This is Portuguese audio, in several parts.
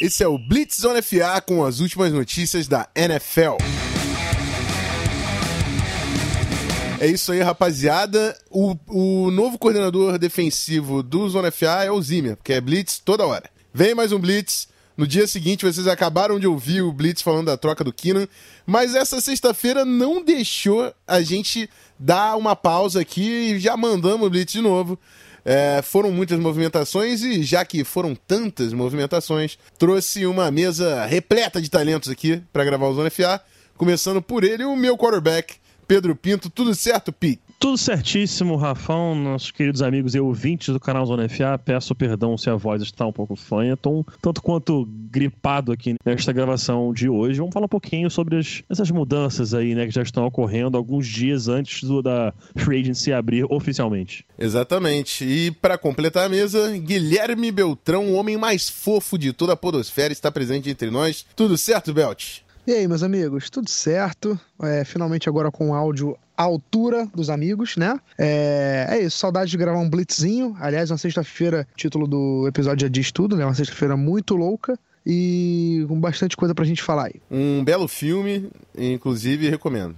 Esse é o Blitz Zone FA com as últimas notícias da NFL. É isso aí, rapaziada. O, o novo coordenador defensivo do Zona FA é o Zimmer, que é Blitz toda hora. Vem mais um Blitz. No dia seguinte, vocês acabaram de ouvir o Blitz falando da troca do Keenan, mas essa sexta-feira não deixou a gente dar uma pausa aqui e já mandamos o Blitz de novo. É, foram muitas movimentações e, já que foram tantas movimentações, trouxe uma mesa repleta de talentos aqui para gravar o Zona FA, começando por ele, o meu quarterback, Pedro Pinto. Tudo certo, Pi? Tudo certíssimo, Rafão, nossos queridos amigos e ouvintes do canal Zona FA. Peço perdão se a voz está um pouco fanha. Estou tanto quanto gripado aqui nesta gravação de hoje. Vamos falar um pouquinho sobre as, essas mudanças aí, né, que já estão ocorrendo alguns dias antes do, da Free Agency abrir oficialmente. Exatamente. E para completar a mesa, Guilherme Beltrão, o homem mais fofo de toda a podosfera, está presente entre nós. Tudo certo, Belt? E aí, meus amigos, tudo certo? É, finalmente agora com áudio à altura dos amigos, né? É, é, isso, saudade de gravar um blitzinho. Aliás, uma sexta-feira, título do episódio já diz tudo, né? Uma sexta-feira muito louca e com bastante coisa pra gente falar aí. Um belo filme, inclusive recomendo.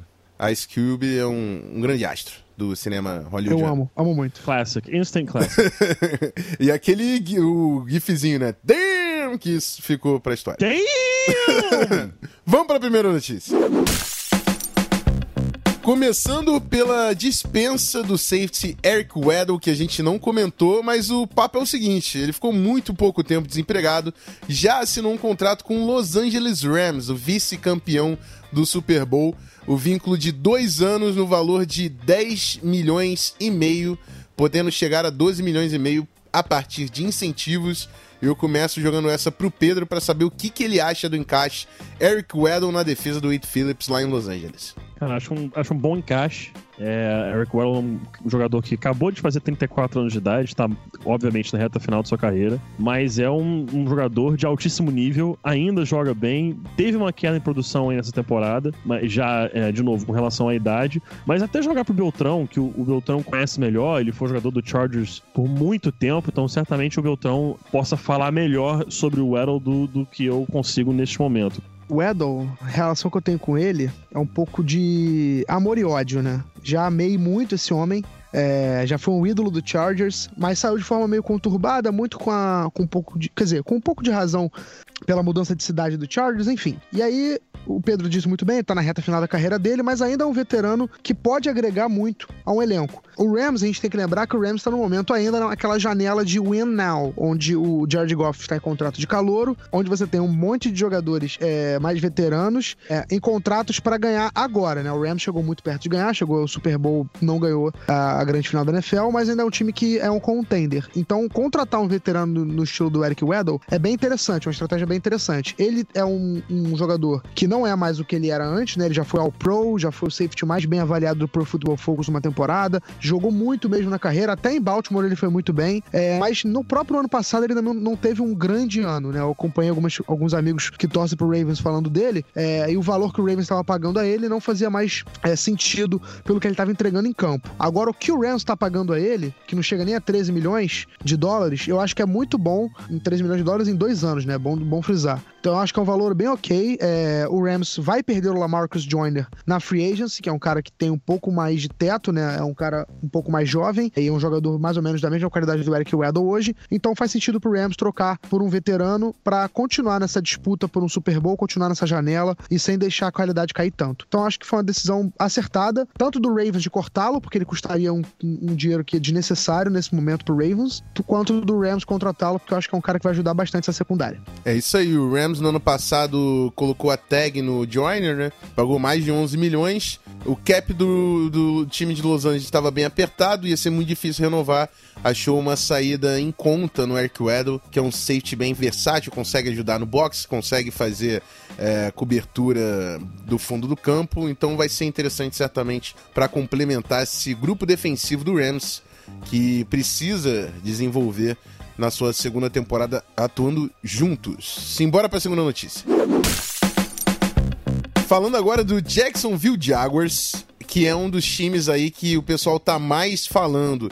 Ice Cube é um, um grande astro do cinema Hollywood. Eu amo, amo muito. Classic, instant classic. e aquele o gifzinho, né? Damn! Que isso ficou pra história. Damn! Vamos para a primeira notícia. Começando pela dispensa do safety Eric Weddle, que a gente não comentou, mas o papo é o seguinte: ele ficou muito pouco tempo desempregado, já assinou um contrato com o Los Angeles Rams, o vice-campeão do Super Bowl, o vínculo de dois anos no valor de 10 milhões e meio, podendo chegar a 12 milhões e meio a partir de incentivos. Eu começo jogando essa pro Pedro para saber o que, que ele acha do encaixe Eric Weddle na defesa do Wade Phillips lá em Los Angeles. Cara, acho um, acho um bom encaixe. É, Eric Weddle é um jogador que acabou de fazer 34 anos de idade, está obviamente na reta final de sua carreira, mas é um, um, jogador de altíssimo nível, ainda joga bem, teve uma queda em produção aí nessa temporada, mas já, é, de novo, com relação à idade, mas até jogar pro Beltrão, que o, o, Beltrão conhece melhor, ele foi jogador do Chargers por muito tempo, então certamente o Beltrão possa falar melhor sobre o Weddle do, do que eu consigo neste momento o Edel, a relação que eu tenho com ele é um pouco de amor e ódio, né? Já amei muito esse homem. É, já foi um ídolo do Chargers, mas saiu de forma meio conturbada, muito com, a, com um pouco de. Quer dizer, com um pouco de razão pela mudança de cidade do Chargers, enfim. E aí, o Pedro disse muito bem, tá na reta final da carreira dele, mas ainda é um veterano que pode agregar muito a um elenco. O Rams, a gente tem que lembrar que o Rams está no momento ainda naquela janela de win now, onde o Jared Goff está em contrato de calouro, onde você tem um monte de jogadores é, mais veteranos é, em contratos para ganhar agora, né? O Rams chegou muito perto de ganhar, chegou ao Super Bowl, não ganhou a, a grande final da NFL, mas ainda é um time que é um contender. Então, contratar um veterano no, no estilo do Eric Weddle é bem interessante, uma estratégia bem interessante. Ele é um, um jogador que não é mais o que ele era antes, né? Ele já foi ao Pro, já foi o safety mais bem avaliado do Pro Football Focus numa temporada, jogou muito mesmo na carreira, até em Baltimore ele foi muito bem, é, mas no próprio ano passado ele não, não teve um grande ano, né? Eu acompanhei algumas, alguns amigos que torcem pro Ravens falando dele, é, e o valor que o Ravens estava pagando a ele não fazia mais é, sentido pelo que ele estava entregando em campo. Agora, o que o Rams está pagando a ele, que não chega nem a 13 milhões de dólares, eu acho que é muito bom, em 13 milhões de dólares em dois anos, né? Bom, bom frisar. Então acho que é um valor bem ok. É, o Rams vai perder o Lamarcus Joyner na free agency, que é um cara que tem um pouco mais de teto, né? É um cara um pouco mais jovem e é um jogador mais ou menos da mesma qualidade do Eric Weddle hoje. Então faz sentido pro Rams trocar por um veterano para continuar nessa disputa por um Super Bowl, continuar nessa janela e sem deixar a qualidade cair tanto. Então acho que foi uma decisão acertada, tanto do Ravens de cortá-lo, porque ele custaria um, um, dinheiro que é desnecessário nesse momento pro Ravens, quanto do Rams contratá-lo, porque eu acho que é um cara que vai ajudar bastante essa secundária. É isso aí, o Rams no ano passado colocou a tag no Joyner, né? Pagou mais de 11 milhões. O cap do, do time de Los Angeles estava bem apertado, ia ser muito difícil renovar. Achou uma saída em conta no Eric Weddle, que é um safety bem versátil, consegue ajudar no box, consegue fazer é, cobertura do fundo do campo. Então vai ser interessante, certamente, para complementar esse grupo defensivo do Rams, que precisa desenvolver na sua segunda temporada atuando juntos. Simbora para a segunda notícia. Falando agora do Jacksonville Jaguars, que é um dos times aí que o pessoal tá mais falando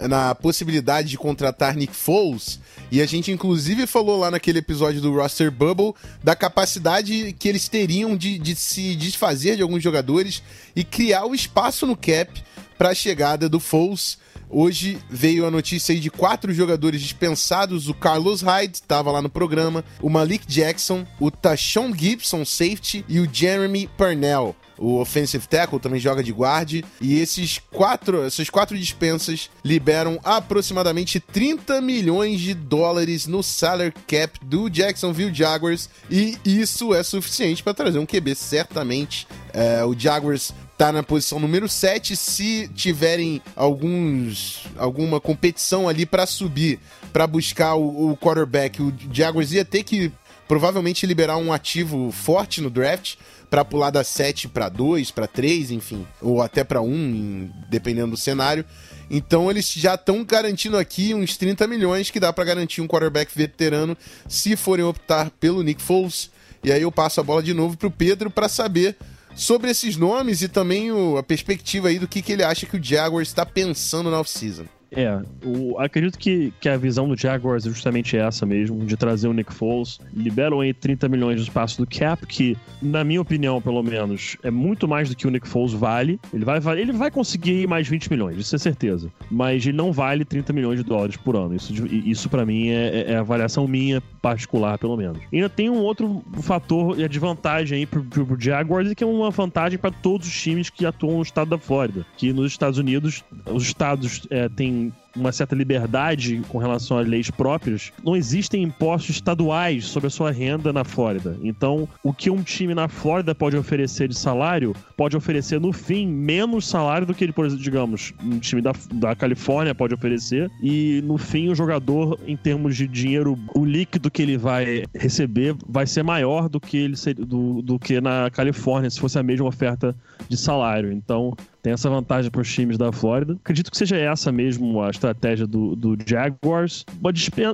na possibilidade de contratar Nick Foles. E a gente, inclusive, falou lá naquele episódio do Roster Bubble da capacidade que eles teriam de, de se desfazer de alguns jogadores e criar o espaço no cap para a chegada do Foles. Hoje veio a notícia de quatro jogadores dispensados: o Carlos Hyde, estava lá no programa, o Malik Jackson, o Tashon Gibson, safety, e o Jeremy Purnell o offensive tackle também joga de guarde. E esses quatro, essas quatro dispensas liberam aproximadamente 30 milhões de dólares no salary cap do Jacksonville Jaguars. E isso é suficiente para trazer um QB, certamente. É, o Jaguars tá na posição número 7 se tiverem alguns alguma competição ali para subir, para buscar o, o quarterback. O Jaguars ia ter que provavelmente liberar um ativo forte no draft para pular da 7 para 2, para 3, enfim, ou até para 1, dependendo do cenário. Então eles já estão garantindo aqui uns 30 milhões que dá para garantir um quarterback veterano se forem optar pelo Nick Foles. E aí eu passo a bola de novo pro Pedro para saber sobre esses nomes e também o, a perspectiva aí do que, que ele acha que o Jaguars está pensando na off-season. É, o, acredito que, que a visão do Jaguars é justamente essa mesmo, de trazer o Nick Foles. Liberam aí 30 milhões de espaço do cap, que, na minha opinião, pelo menos, é muito mais do que o Nick Foles vale. Ele vai, ele vai conseguir mais 20 milhões, isso é certeza. Mas ele não vale 30 milhões de dólares por ano. Isso, isso para mim, é, é, é avaliação minha particular, pelo menos. E ainda tem um outro fator de vantagem aí pro, pro, pro Jaguars, que é uma vantagem para todos os times que atuam no estado da Flórida. Que nos Estados Unidos, os estados é, têm and uma certa liberdade com relação às leis próprias, não existem impostos estaduais sobre a sua renda na Flórida. Então, o que um time na Flórida pode oferecer de salário, pode oferecer no fim menos salário do que ele, por exemplo, digamos, um time da, da Califórnia pode oferecer. E no fim, o jogador, em termos de dinheiro, o líquido que ele vai receber vai ser maior do que ele do, do que na Califórnia, se fosse a mesma oferta de salário. Então, tem essa vantagem para os times da Flórida. Acredito que seja essa mesmo a estratégia do, do Jaguars.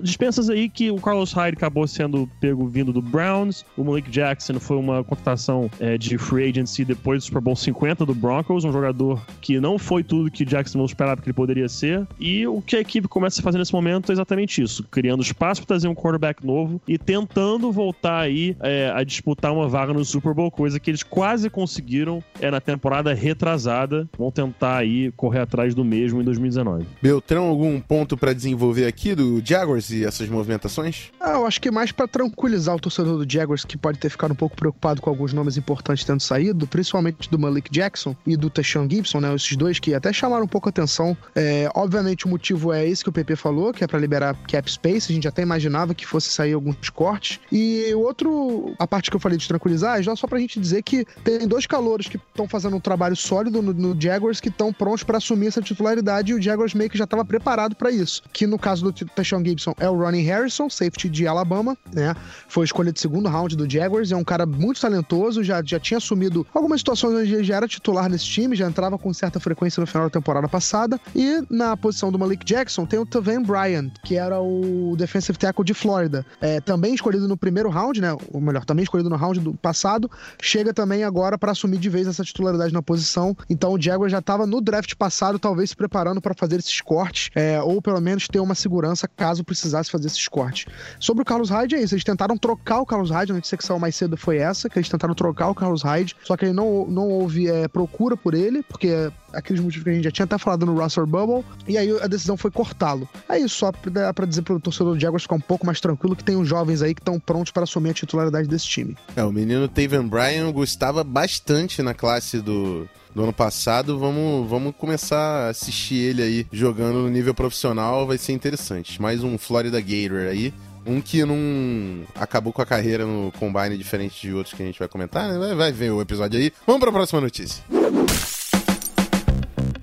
Dispensas aí que o Carlos Hyde acabou sendo pego vindo do Browns. O Malik Jackson foi uma contratação é, de free agency depois do Super Bowl 50 do Broncos. Um jogador que não foi tudo que Jackson não esperava que ele poderia ser. E o que a equipe começa a fazer nesse momento é exatamente isso: criando espaço para trazer um quarterback novo e tentando voltar aí é, a disputar uma vaga no Super Bowl, coisa que eles quase conseguiram é, na temporada retrasada vão tentar aí correr atrás do mesmo em 2019. Beltrão, algum ponto para desenvolver aqui do Jaguars e essas movimentações? Ah, eu acho que mais para tranquilizar o torcedor do Jaguars que pode ter ficado um pouco preocupado com alguns nomes importantes tendo saído, principalmente do Malik Jackson e do Tashawn Gibson, né? Esses dois que até chamaram um pouco a atenção. É, obviamente o motivo é esse que o PP falou, que é para liberar cap space. A gente até imaginava que fosse sair alguns cortes. E o outro, a parte que eu falei de tranquilizar, é só pra gente dizer que tem dois calouros que estão fazendo um trabalho sólido no, no Jaguars que estão prontos para assumir essa titularidade e o Jaguars meio que já estava preparado para isso. Que no caso do Tashawn Gibson é o Ronnie Harrison, safety de Alabama, né? Foi escolha de segundo round do Jaguars, é um cara muito talentoso, já, já tinha assumido algumas situações onde ele já era titular nesse time, já entrava com certa frequência no final da temporada passada. E na posição do Malik Jackson tem o Tavan Bryant, que era o defensive tackle de Flórida, é, também escolhido no primeiro round, né? Ou melhor, também escolhido no round do passado, chega também agora para assumir de vez essa titularidade na posição. Então o Jaguars já estava no draft passado, talvez se preparando para fazer esses cortes, é, ou pelo menos ter uma segurança caso precisasse fazer esses cortes. Sobre o Carlos Hyde, é isso. Eles tentaram trocar o Carlos Hyde, a notícia que saiu mais cedo foi essa, que eles tentaram trocar o Carlos Hyde, só que ele não, não houve é, procura por ele, porque aqueles motivos que a gente já tinha até falado no Russell Bubble, e aí a decisão foi cortá-lo. É isso, só para dizer pro torcedor do Jaguars ficar um pouco mais tranquilo que tem uns jovens aí que estão prontos para assumir a titularidade desse time. É, o menino Taven Bryan gostava bastante na classe do, do ano passado. Vamos, vamos começar a assistir ele aí jogando no nível profissional, vai ser interessante. Mais um Florida Gator aí. Um que não acabou com a carreira no Combine diferente de outros que a gente vai comentar, né? Vai, vai ver o episódio aí. Vamos para a próxima notícia.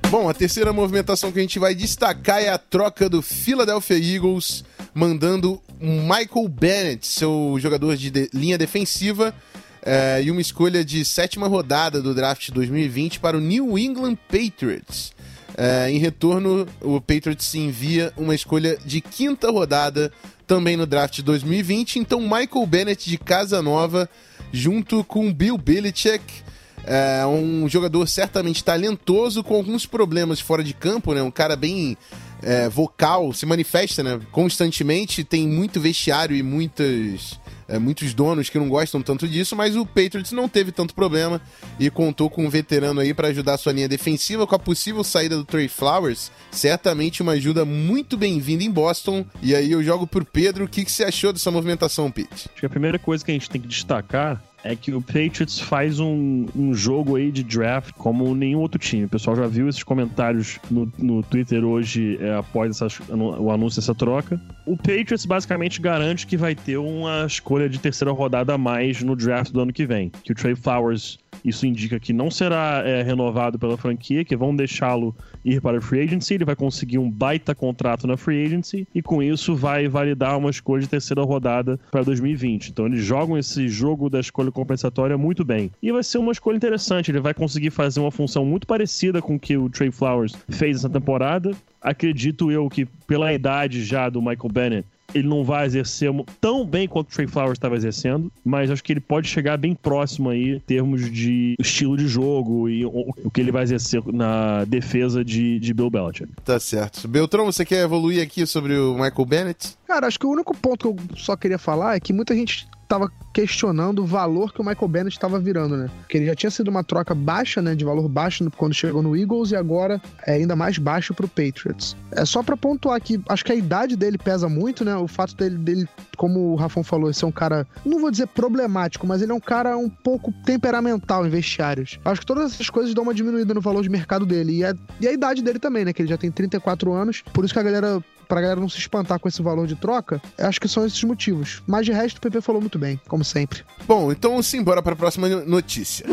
Bom, a terceira movimentação que a gente vai destacar é a troca do Philadelphia Eagles, mandando Michael Bennett, seu jogador de, de linha defensiva, é, e uma escolha de sétima rodada do draft 2020 para o New England Patriots. É, em retorno, o Patriots envia uma escolha de quinta rodada também no draft 2020. Então, Michael Bennett de Casa Nova, junto com Bill Belichick, é um jogador certamente talentoso, com alguns problemas fora de campo, né? Um cara bem é, vocal, se manifesta né, constantemente, tem muito vestiário e muitas é, muitos donos que não gostam tanto disso, mas o Patriots não teve tanto problema e contou com um veterano aí para ajudar sua linha defensiva com a possível saída do Trey Flowers. Certamente uma ajuda muito bem-vinda em Boston. E aí eu jogo por Pedro. O que, que você achou dessa movimentação, Pete? Acho que a primeira coisa que a gente tem que destacar é que o Patriots faz um, um jogo aí de draft como nenhum outro time. O pessoal já viu esses comentários no, no Twitter hoje é, após o anúncio dessa troca. O Patriots basicamente garante que vai ter uma escolha de terceira rodada a mais no draft do ano que vem. Que o Trey Flowers isso indica que não será é, renovado pela franquia, que vão deixá-lo ir para a free agency. Ele vai conseguir um baita contrato na free agency e com isso vai validar uma escolha de terceira rodada para 2020. Então eles jogam esse jogo da escolha compensatória muito bem. E vai ser uma escolha interessante. Ele vai conseguir fazer uma função muito parecida com o que o Trey Flowers fez essa temporada. Acredito eu que pela idade já do Michael Bennett, ele não vai exercer tão bem quanto o Trey Flowers estava exercendo, mas acho que ele pode chegar bem próximo aí em termos de estilo de jogo e o, o que ele vai exercer na defesa de, de Bill Belichick. Tá certo. Beltrão, você quer evoluir aqui sobre o Michael Bennett? Cara, acho que o único ponto que eu só queria falar é que muita gente estava questionando o valor que o Michael Bennett estava virando, né? Que ele já tinha sido uma troca baixa, né? De valor baixo quando chegou no Eagles e agora é ainda mais baixo pro Patriots. É só para pontuar que acho que a idade dele pesa muito, né? O fato dele, dele como o Rafão falou, ser um cara, não vou dizer problemático, mas ele é um cara um pouco temperamental em vestiários. Acho que todas essas coisas dão uma diminuída no valor de mercado dele. E a, e a idade dele também, né? Que ele já tem 34 anos. Por isso que a galera pra galera não se espantar com esse valor de troca, acho que são esses motivos. Mas de resto, o PP falou muito bem, como sempre. Bom, então simbora para a próxima notícia.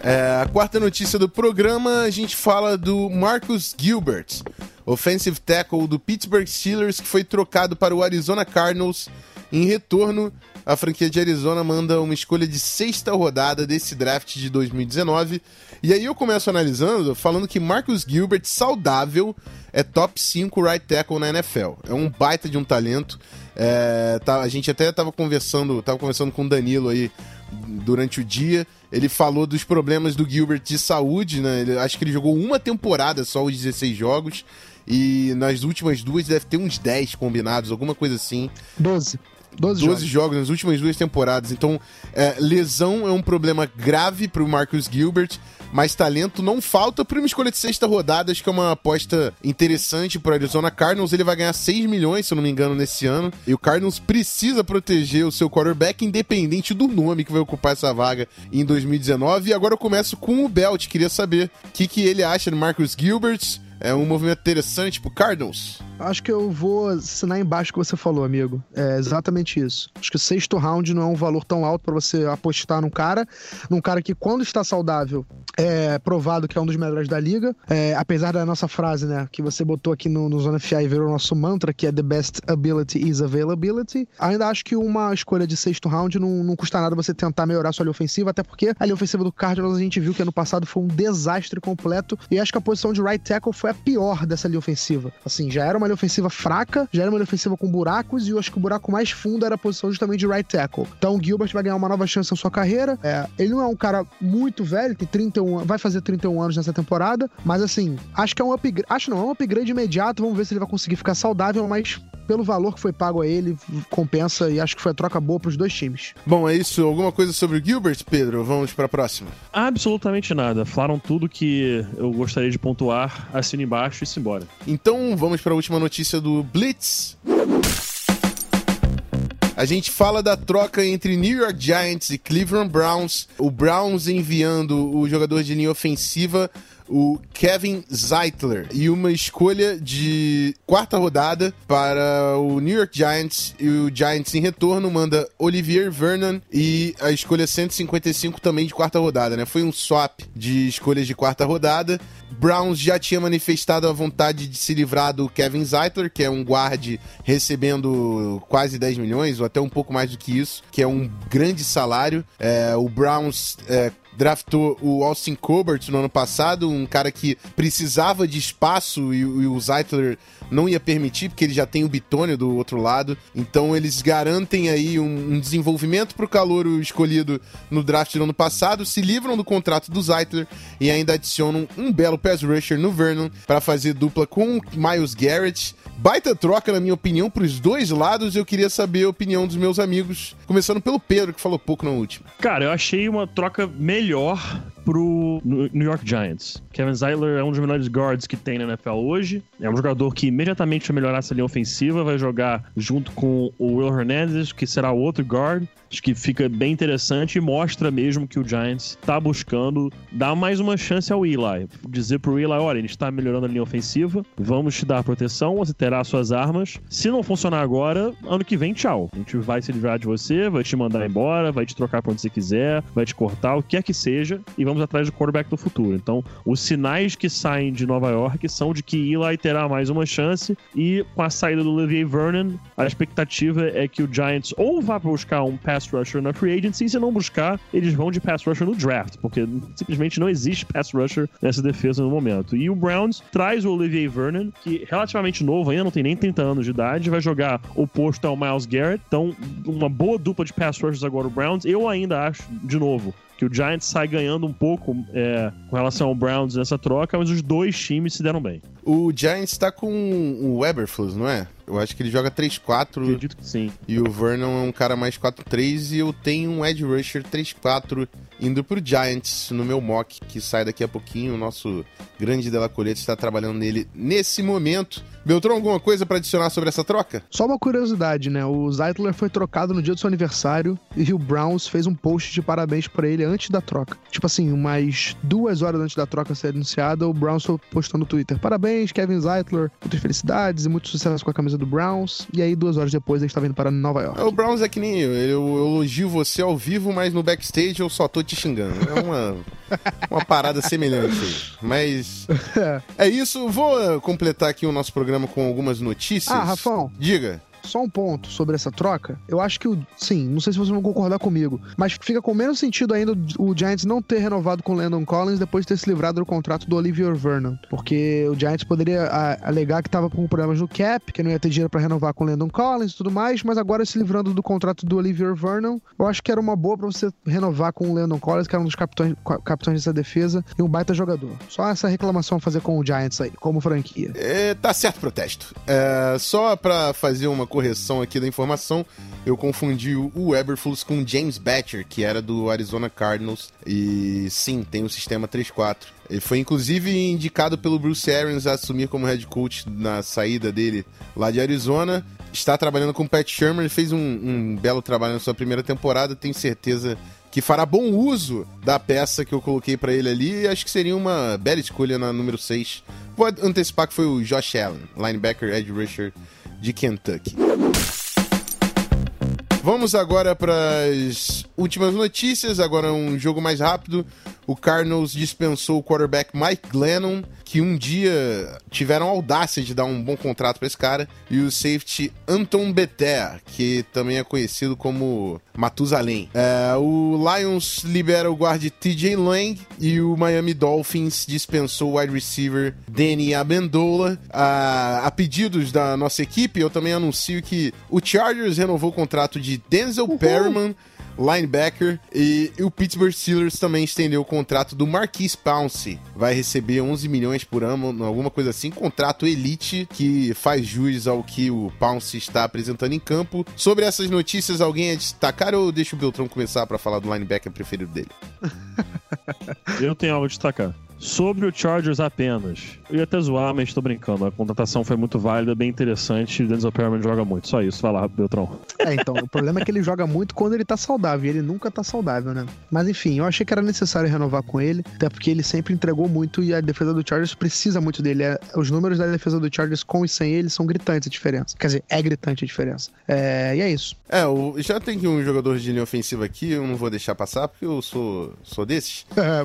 É, a quarta notícia do programa, a gente fala do Marcus Gilbert, offensive tackle do Pittsburgh Steelers, que foi trocado para o Arizona Cardinals. Em retorno, a franquia de Arizona manda uma escolha de sexta rodada desse draft de 2019. E aí eu começo analisando, falando que Marcus Gilbert, saudável, é top 5 right tackle na NFL. É um baita de um talento. É, tá, a gente até estava conversando, tava conversando com o Danilo aí durante o dia. Ele falou dos problemas do Gilbert de saúde, né? Ele, acho que ele jogou uma temporada só os 16 jogos. E nas últimas duas deve ter uns 10 combinados, alguma coisa assim. 12. 12, 12 jogos. jogos. nas últimas duas temporadas. Então, é, lesão é um problema grave para o Marcus Gilbert mas talento não falta para uma escolha de sexta rodada, acho que é uma aposta interessante para Arizona Cardinals. Ele vai ganhar 6 milhões, se eu não me engano, nesse ano. E o Cardinals precisa proteger o seu quarterback, independente do nome que vai ocupar essa vaga em 2019. E agora eu começo com o Belt. Queria saber o que, que ele acha de Marcus Gilbert. É um movimento interessante pro Cardinals. Acho que eu vou assinar embaixo o que você falou, amigo. É exatamente isso. Acho que o sexto round não é um valor tão alto para você apostar num cara, num cara que quando está saudável é provado que é um dos melhores da liga. É, apesar da nossa frase, né, que você botou aqui no, no Zona FA e virou nosso mantra, que é the best ability is availability. Ainda acho que uma escolha de sexto round não, não custa nada você tentar melhorar sua linha ofensiva, até porque a linha ofensiva do Cardinals a gente viu que ano passado foi um desastre completo e acho que a posição de right tackle foi a pior dessa linha ofensiva. Assim, já era uma linha ofensiva fraca, já era uma linha ofensiva com buracos, e eu acho que o buraco mais fundo era a posição justamente de right tackle. Então o Gilbert vai ganhar uma nova chance na sua carreira. É, ele não é um cara muito velho, tem 31, vai fazer 31 anos nessa temporada, mas assim, acho que é um upgrade. Acho não, é um upgrade imediato. Vamos ver se ele vai conseguir ficar saudável, mas pelo valor que foi pago a ele, compensa e acho que foi a troca boa para os dois times. Bom, é isso. Alguma coisa sobre o Gilbert, Pedro? Vamos para a próxima. Absolutamente nada. Falaram tudo que eu gostaria de pontuar. Assina embaixo e se embora. Então vamos para a última notícia do Blitz. A gente fala da troca entre New York Giants e Cleveland Browns. O Browns enviando o jogador de linha ofensiva o Kevin Zeitler e uma escolha de quarta rodada para o New York Giants e o Giants em retorno manda Olivier Vernon e a escolha 155 também de quarta rodada, né? Foi um swap de escolhas de quarta rodada. Browns já tinha manifestado a vontade de se livrar do Kevin Zeitler, que é um guarde recebendo quase 10 milhões, ou até um pouco mais do que isso, que é um grande salário. É, o Browns é, draftou o Austin Colbert no ano passado, um cara que precisava de espaço e, e o Zeitler não ia permitir, porque ele já tem o Bitônio do outro lado. Então eles garantem aí um, um desenvolvimento pro calouro escolhido no draft do ano passado, se livram do contrato do Zeitler e ainda adicionam um belo pass rusher no Vernon para fazer dupla com Miles Garrett. Baita troca, na minha opinião, pros dois lados. Eu queria saber a opinião dos meus amigos, começando pelo Pedro, que falou pouco na última. Cara, eu achei uma troca melhor melhor pro New York Giants. Kevin Zeitler é um dos melhores guards que tem na NFL hoje. É um jogador que imediatamente vai melhorar essa linha ofensiva, vai jogar junto com o Will Hernandez, que será o outro guard. Acho que fica bem interessante e mostra mesmo que o Giants está buscando dar mais uma chance ao Eli. Dizer pro Eli, olha, gente está melhorando a linha ofensiva, vamos te dar proteção, você terá suas armas. Se não funcionar agora, ano que vem, tchau. A gente vai se livrar de você, vai te mandar embora, vai te trocar pra onde você quiser, vai te cortar, o que quer que seja, e vamos atrás do quarterback do futuro. Então, os sinais que saem de Nova York são de que Eli terá mais uma chance e com a saída do Olivier Vernon, a expectativa é que o Giants ou vá buscar um pass rusher na free agency, se não buscar, eles vão de pass rusher no draft, porque simplesmente não existe pass rusher nessa defesa no momento. E o Browns traz o Olivier Vernon, que relativamente novo ainda, não tem nem 30 anos de idade, vai jogar oposto ao Miles Garrett, então uma boa dupla de pass rushers agora o Browns. Eu ainda acho, de novo, que o Giants sai ganhando um pouco é, com relação ao Browns nessa troca, mas os dois times se deram bem. O Giants tá com o Eberflus, não é? Eu acho que ele joga 3-4. Acredito que sim. E o Vernon é um cara mais 4-3 e eu tenho um Edge Rusher 3-4 indo pro Giants no meu mock, que sai daqui a pouquinho. O nosso grande Dela Coleta está trabalhando nele nesse momento. Beltrão, alguma coisa para adicionar sobre essa troca? Só uma curiosidade, né? O Zeitler foi trocado no dia do seu aniversário e o Browns fez um post de parabéns para ele antes da troca. Tipo assim, umas duas horas antes da troca ser anunciada, o Browns postou no Twitter: Parabéns, Kevin Zeitler, muitas felicidades e muito sucesso com a camisa do Browns. E aí, duas horas depois, a gente tá vindo para Nova York. O Browns é que nem eu. Eu elogio você ao vivo, mas no backstage eu só tô te xingando. É uma, uma parada semelhante. Mas é isso. Vou completar aqui o nosso programa com algumas notícias. Ah, Rafão. Diga só um ponto sobre essa troca. Eu acho que, o, sim, não sei se vocês vão concordar comigo, mas fica com menos sentido ainda o Giants não ter renovado com o Landon Collins depois de ter se livrado do contrato do Olivier Vernon. Porque o Giants poderia a, alegar que estava com problemas no cap, que não ia ter dinheiro para renovar com o Landon Collins e tudo mais, mas agora se livrando do contrato do Olivier Vernon, eu acho que era uma boa para você renovar com o Landon Collins, que era um dos capitães, capitães dessa defesa e um baita jogador. Só essa reclamação a fazer com o Giants aí, como franquia. É, tá certo protesto. É, só para fazer uma correção aqui da informação, eu confundi o Eberflus com James Batcher, que era do Arizona Cardinals. E sim, tem o sistema 3-4. Ele foi inclusive indicado pelo Bruce Arians a assumir como head coach na saída dele lá de Arizona. Está trabalhando com o Pat Shermer, fez um, um belo trabalho na sua primeira temporada. Tenho certeza que fará bom uso da peça que eu coloquei para ele ali acho que seria uma bela escolha na número 6. Vou antecipar que foi o Josh Allen, linebacker, edge rusher de Kentucky. Vamos agora para as últimas notícias. Agora um jogo mais rápido. O Cardinals dispensou o quarterback Mike Glennon, que um dia tiveram a audácia de dar um bom contrato para esse cara, e o safety Anton Beter, que também é conhecido como Matusalém. É, o Lions libera o guarde TJ Lang e o Miami Dolphins dispensou o wide receiver Danny Amendola. A, a pedidos da nossa equipe, eu também anuncio que o Chargers renovou o contrato de Denzel Uhul. Perryman linebacker. E, e, o Pittsburgh Steelers também estendeu o contrato do Marquise Pouncey. Vai receber 11 milhões por ano, alguma coisa assim. Contrato elite que faz jus ao que o Pouncey está apresentando em campo. Sobre essas notícias, alguém a destacar ou deixa o Beltrão começar para falar do linebacker preferido dele? Eu tenho algo a destacar. Sobre o Chargers apenas. Eu ia até zoar, mas tô brincando. A contratação foi muito válida, bem interessante. O Denzel Perryman joga muito. Só isso. Vai lá, Beltrão. É, então. O problema é que ele joga muito quando ele tá saudável. E ele nunca tá saudável, né? Mas enfim, eu achei que era necessário renovar com ele. Até porque ele sempre entregou muito e a defesa do Chargers precisa muito dele. É, os números da defesa do Chargers com e sem ele são gritantes a diferença. Quer dizer, é gritante a diferença. É, e é isso. É, o, já tem que um jogador de linha ofensiva aqui. Eu não vou deixar passar porque eu sou, sou desses. É.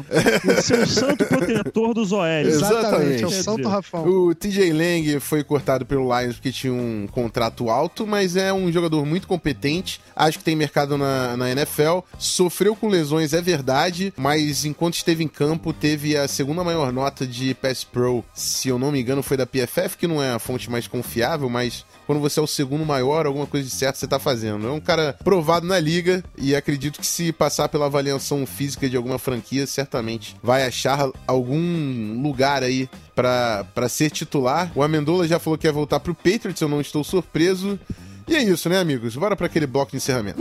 o seu santo protetor dos OL. Exatamente, é o Santo Rafão. O TJ Lang foi cortado pelo Lions porque tinha um contrato alto, mas é um jogador muito muito competente, acho que tem mercado na, na NFL. Sofreu com lesões, é verdade, mas enquanto esteve em campo, teve a segunda maior nota de Pass Pro, se eu não me engano, foi da PFF, que não é a fonte mais confiável, mas quando você é o segundo maior, alguma coisa de certo você tá fazendo. É um cara provado na liga e acredito que se passar pela avaliação física de alguma franquia, certamente vai achar algum lugar aí para ser titular. O Amendola já falou que ia voltar pro Patriots, eu não estou surpreso. E é isso, né, amigos? Bora para aquele bloco de encerramento.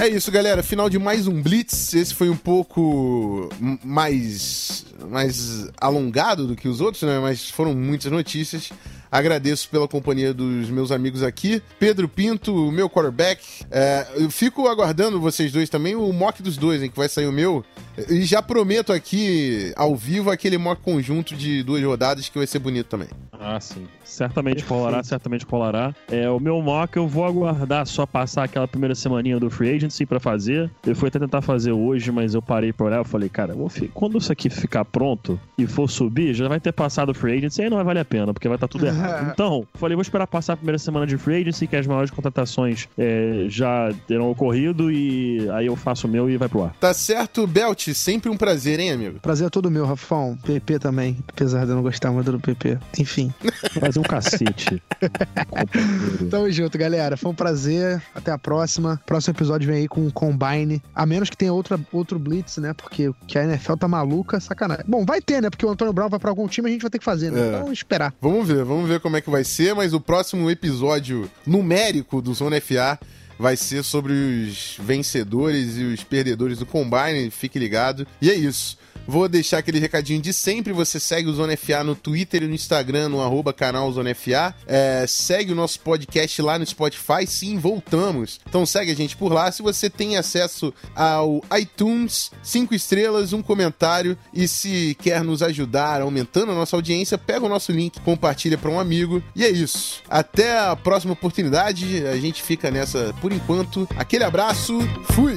É isso, galera. Final de mais um Blitz. Esse foi um pouco mais, mais alongado do que os outros, né? Mas foram muitas notícias. Agradeço pela companhia dos meus amigos aqui. Pedro Pinto, meu quarterback. É, eu fico aguardando vocês dois também, o mock dos dois, hein, que vai sair o meu. E já prometo aqui, ao vivo, aquele mock conjunto de duas rodadas que vai ser bonito também. Ah, sim. Certamente rolará, certamente rolará. É, o meu mock eu vou aguardar só passar aquela primeira semaninha do Free Agency pra fazer. Eu fui até tentar fazer hoje, mas eu parei pra olhar e falei, cara, quando isso aqui ficar pronto e for subir, já vai ter passado o Free Agency aí não vai valer a pena, porque vai estar tá tudo errado. Então, falei, vou esperar passar a primeira semana de Free Agency, que as maiores contratações é, já terão ocorrido e aí eu faço o meu e vai pro ar. Tá certo, Belt, sempre um prazer, hein, amigo? Prazer é todo meu, Rafão. PP também, apesar de eu não gostar muito do PP. Enfim. Fazer um cacete. Tamo junto, galera. Foi um prazer. Até a próxima. Próximo episódio vem aí com o Combine. A menos que tenha outra, outro Blitz, né? Porque que a NFL tá maluca, sacanagem. Bom, vai ter, né? Porque o Antônio Brown vai pra algum time a gente vai ter que fazer, né? É. Então, esperar. Vamos ver, vamos ver como é que vai ser. Mas o próximo episódio numérico do Zona FA vai ser sobre os vencedores e os perdedores do Combine. Fique ligado. E é isso. Vou deixar aquele recadinho de sempre. Você segue o Zona FA no Twitter e no Instagram, no arroba canal Zona FA. É, segue o nosso podcast lá no Spotify. Sim, voltamos. Então segue a gente por lá. Se você tem acesso ao iTunes, cinco estrelas, um comentário. E se quer nos ajudar aumentando a nossa audiência, pega o nosso link, compartilha para um amigo. E é isso. Até a próxima oportunidade. A gente fica nessa por enquanto. Aquele abraço. Fui!